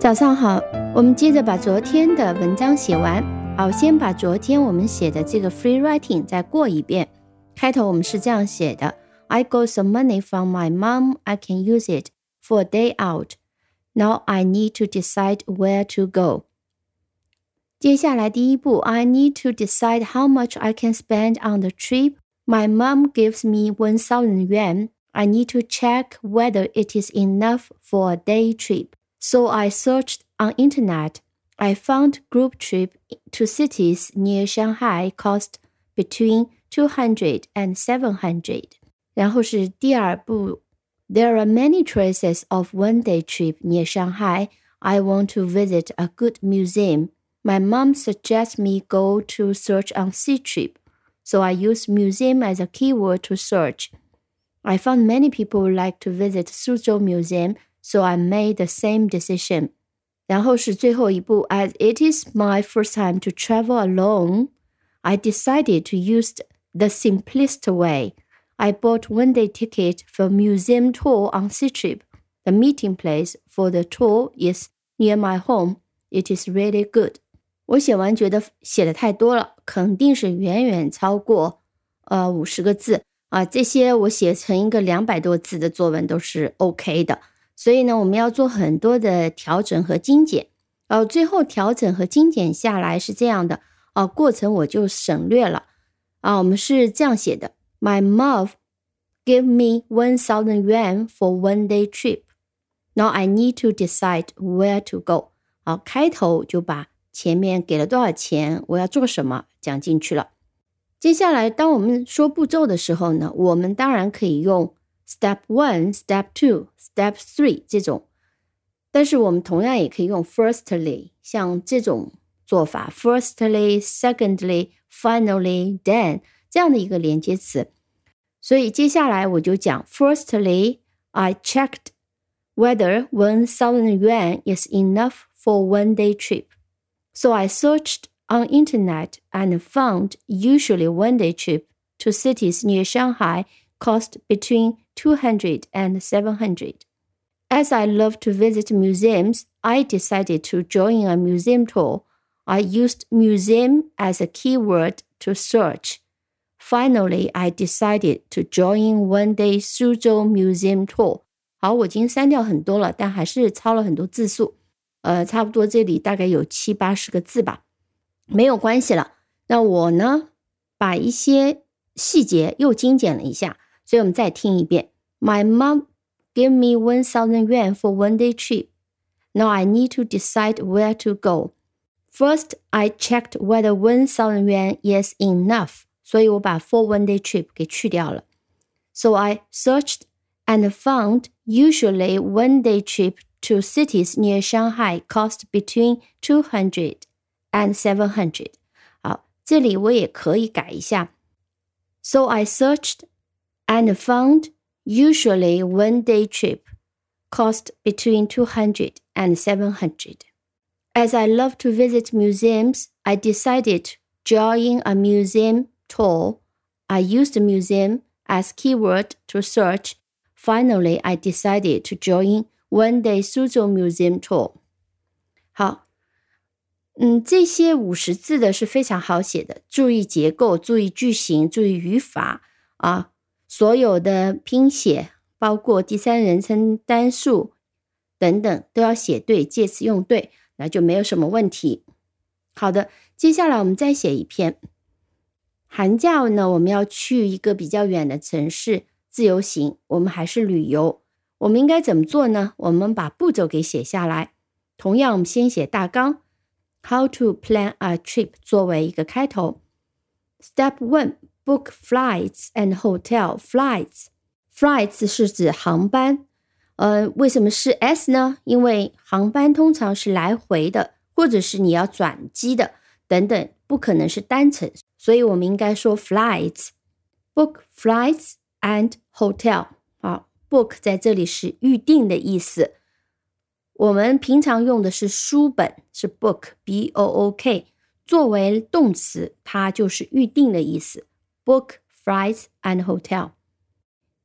早上好，我们接着把昨天的文章写完。好，先把昨天我们写的这个 free writing 再过一遍。开头我们是这样写的：I got some money from my mom. I can use it for a day out. Now I need to decide where to go. 接下来第一步，I need to decide how much I can spend on the trip. My mom gives me one thousand yuan. I need to check whether it is enough for a day trip. So I searched on internet. I found group trip to cities near Shanghai cost between 200 and 700. 然后是第二步. There are many traces of one-day trip near Shanghai. I want to visit a good museum. My mom suggests me go to search on Ctrip, so I use museum as a keyword to search. I found many people like to visit Suzhou Museum so I made the same decision. 然后是最后一步，as it is my first time to travel alone, I decided to use the simplest way. I bought one day ticket for museum tour on Ctrip. The meeting place for the tour is near my home. It is really good. 我写完觉得写的太多了，肯定是远远超过呃五十个字啊。这些我写成一个两百多字的作文都是 OK 的。所以呢，我们要做很多的调整和精简。呃，最后调整和精简下来是这样的，啊，过程我就省略了。啊，我们是这样写的：My mom gave me one thousand yuan for one day trip. Now I need to decide where to go. 好，开头就把前面给了多少钱，我要做什么讲进去了。接下来，当我们说步骤的时候呢，我们当然可以用。Step one, step two, step three 这种，但是我们同样也可以用 firstly，像这种做法，firstly, secondly, finally, then 这样的一个连接词。所以接下来我就讲，firstly, I checked whether one thousand yuan is enough for one day trip. So I searched on internet and found usually one day trip to cities near Shanghai cost between 200 and 700. As I love to visit museums, I decided to join a museum tour. I used museum as a keyword to search. Finally, I decided to join one day Suzhou Museum tour. 好，我已经删掉很多了，但还是抄了很多字数。呃，差不多这里大概有七八十个字吧，没有关系了。那我呢，把一些细节又精简了一下。 所以我们再听一遍。My mom gave me one thousand yuan for one day trip. Now I need to decide where to go. First, I checked whether one thousand yuan is enough. 所以我把 for one day trip 给去掉了。So I searched and found usually one day trip to cities near Shanghai cost between two hundred and seven hundred. 好，这里我也可以改一下。So I searched and found usually one day trip cost between 200 and 700. As I love to visit museums, I decided to join a museum tour. I used museum as keyword to search. Finally, I decided to join one day Suzhou Museum tour. 好，嗯，这些五十字的是非常好写的，注意结构，注意句型，注意语法啊。 所有的拼写，包括第三人称单数等等，都要写对，介词用对，那就没有什么问题。好的，接下来我们再写一篇。寒假呢，我们要去一个比较远的城市自由行，我们还是旅游，我们应该怎么做呢？我们把步骤给写下来。同样，我们先写大纲，How to plan a trip 作为一个开头。Step one。Book flights and hotel flights. Flights 是指航班，呃，为什么是 s 呢？因为航班通常是来回的，或者是你要转机的等等，不可能是单程，所以我们应该说 flights。Book flights and hotel。啊，book 在这里是预定的意思。我们平常用的是书本，是 book，b o o k，作为动词，它就是预定的意思。book flights and hotel。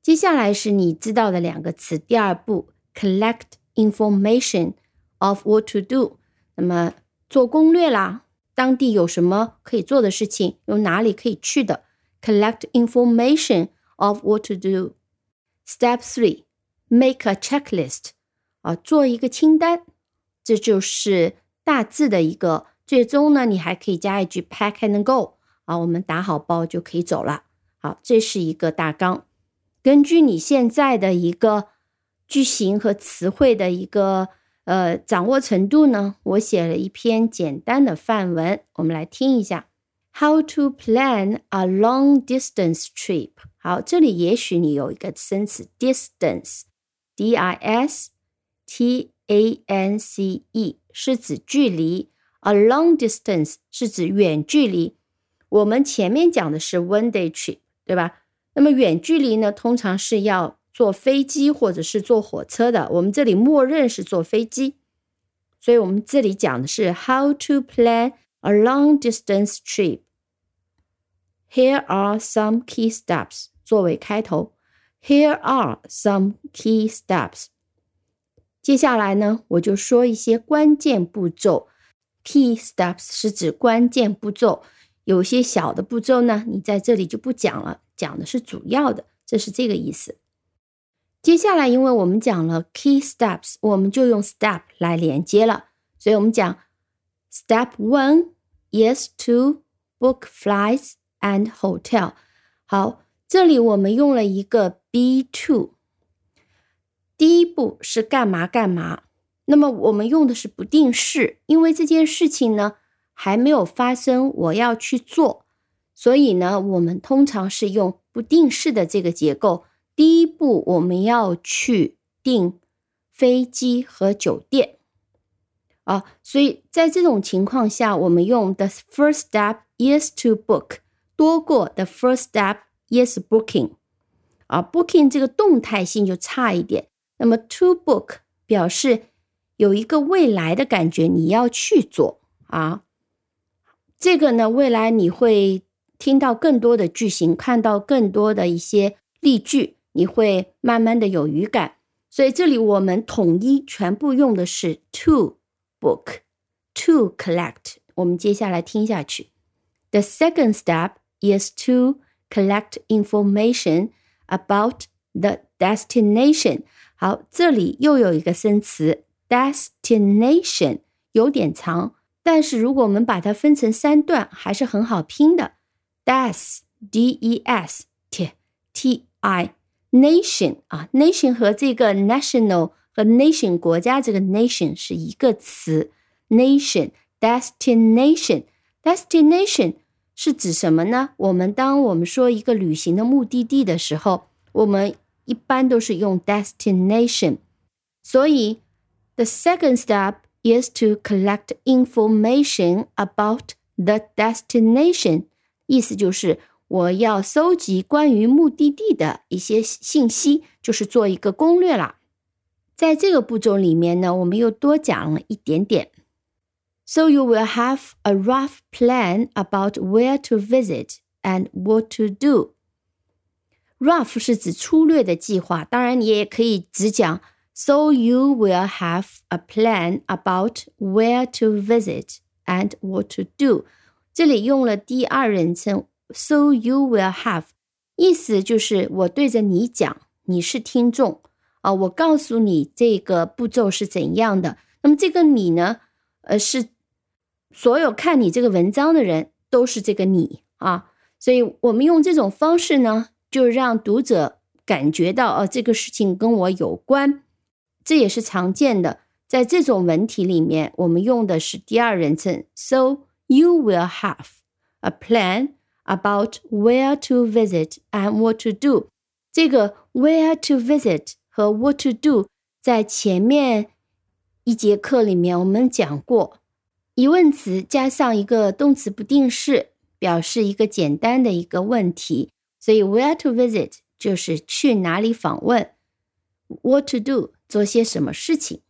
接下来是你知道的两个词，第二步 collect information。 of what to do。那么做攻略啦，当地有什么可以做的事情，有哪里可以去的？Collect information of what to do。Step three, make a checklist。啊，做一个清单，这就是大致的一个。最终呢，你还可以加一句 pack and go。 啊，我们打好包就可以走了。好，这是一个大纲。根据你现在的一个句型和词汇的一个呃掌握程度呢，我写了一篇简单的范文，我们来听一下。How to plan a long distance trip？好，这里也许你有一个生词 distance，d i s t a n c e 是指距离，a long distance 是指远距离。我们前面讲的是 one day trip，对吧？那么远距离呢，通常是要坐飞机或者是坐火车的。我们这里默认是坐飞机，所以我们这里讲的是 how to plan a long distance trip。Here are some key steps 作为开头。Here are some key steps。接下来呢，我就说一些关键步骤。Key steps 是指关键步骤。有些小的步骤呢，你在这里就不讲了，讲的是主要的，这是这个意思。接下来，因为我们讲了 key steps，我们就用 step 来连接了，所以我们讲 step one is to book flights and hotel。好，这里我们用了一个 be to，第一步是干嘛干嘛，那么我们用的是不定式，因为这件事情呢。还没有发生，我要去做，所以呢，我们通常是用不定式的这个结构。第一步，我们要去订飞机和酒店啊，所以在这种情况下，我们用 the first step is to book 多过 the first step is booking 啊，booking 这个动态性就差一点。那么 to book 表示有一个未来的感觉，你要去做啊。这个呢，未来你会听到更多的句型，看到更多的一些例句，你会慢慢的有语感。所以这里我们统一全部用的是 to book to collect。我们接下来听下去。The second step is to collect information about the destination。好，这里又有一个生词 destination，有点长。 但是如果我们把它分成三段，还是很好拼的。des d e s t t i nation 啊，nation 和这个 national 和 nation 国家这个 nation 是一个词。nation destination destination 是指什么呢？我们当我们说一个旅行的目的地的时候，我们一般都是用 destination。所以 the second step is to collect information about the destination，意思就是我要搜集关于目的地的一些信息，就是做一个攻略啦。在这个步骤里面呢，我们又多讲了一点点。So you will have a rough plan about where to visit and what to do. Rough 是指粗略的计划，当然你也可以只讲 so you will have a plan about where to visit and what to do。这里用了第二人称，so you will have，意思就是我对着你讲，你是听众啊，我告诉你这个步骤是怎样的。那么这个你呢，呃，是所有看你这个文章的人都是这个你啊，所以我们用这种方式呢，就让读者感觉到哦，这个事情跟我有关。这也是常见的，在这种文体里面，我们用的是第二人称。So you will have a plan about where to visit and what to do。这个 where to visit 和 what to do 在前面一节课里面我们讲过，疑问词加上一个动词不定式，表示一个简单的一个问题。所以 where to visit 就是去哪里访问，what to do。 做些什么事情？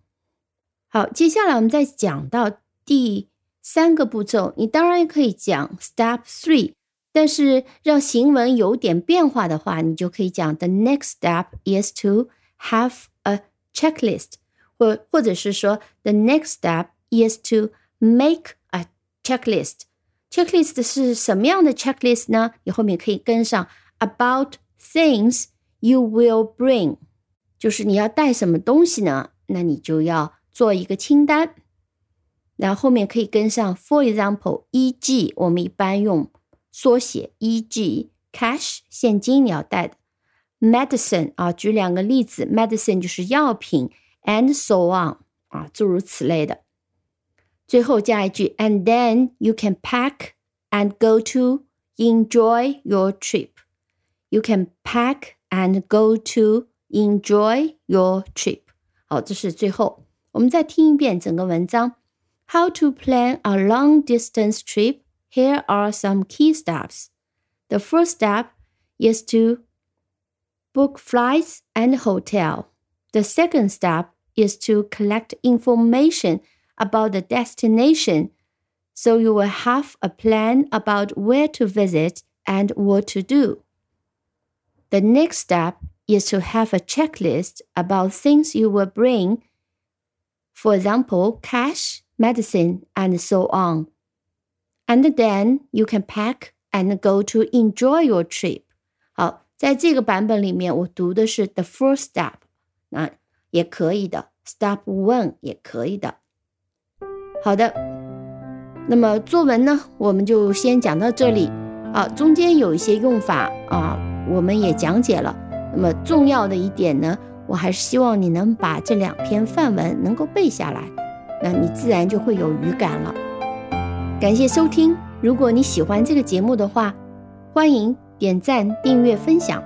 好，接下来我们再讲到第三个步骤。你当然可以讲 Step Three，但是让行文有点变化的话，你就可以讲 The next step is to have a checklist。或或者是说，the next step is to make a checklist。checklist 是什么样的 checklist 呢？你后面可以跟上 about things you will bring，就是你要带什么东西呢？那你就要做一个清单。然后后面可以跟上 for example e.g. 我们一般用缩写 e.g. cash 现金你要带的 medicine 啊，举两个例子，medicine 就是药品，and so on 啊，诸如此类的。最后加一句，and then you can pack and go to enjoy your trip. You can pack and go to enjoy your trip. 好，这是最后。我们再听一遍整个文章。How to plan a long distance trip? Here are some key steps. The first step is to book flights and hotel. The second step is to collect information about the destination so you will have a plan about where to visit and what to do. The next step is to have a checklist about things you will bring, for example, cash, medicine, and so on. And then you can pack and go to enjoy your trip. 好，在这个版本里面，我读的是 the first step，那也可以的，step one 也可以的。好的，那么作文呢，我们就先讲到这里啊。中间有一些用法啊，我们也讲解了。 那么重要的一点呢，我还是希望你能把这两篇范文能够背下来，那你自然就会有语感了。感谢收听，如果你喜欢这个节目的话，欢迎点赞、订阅、分享。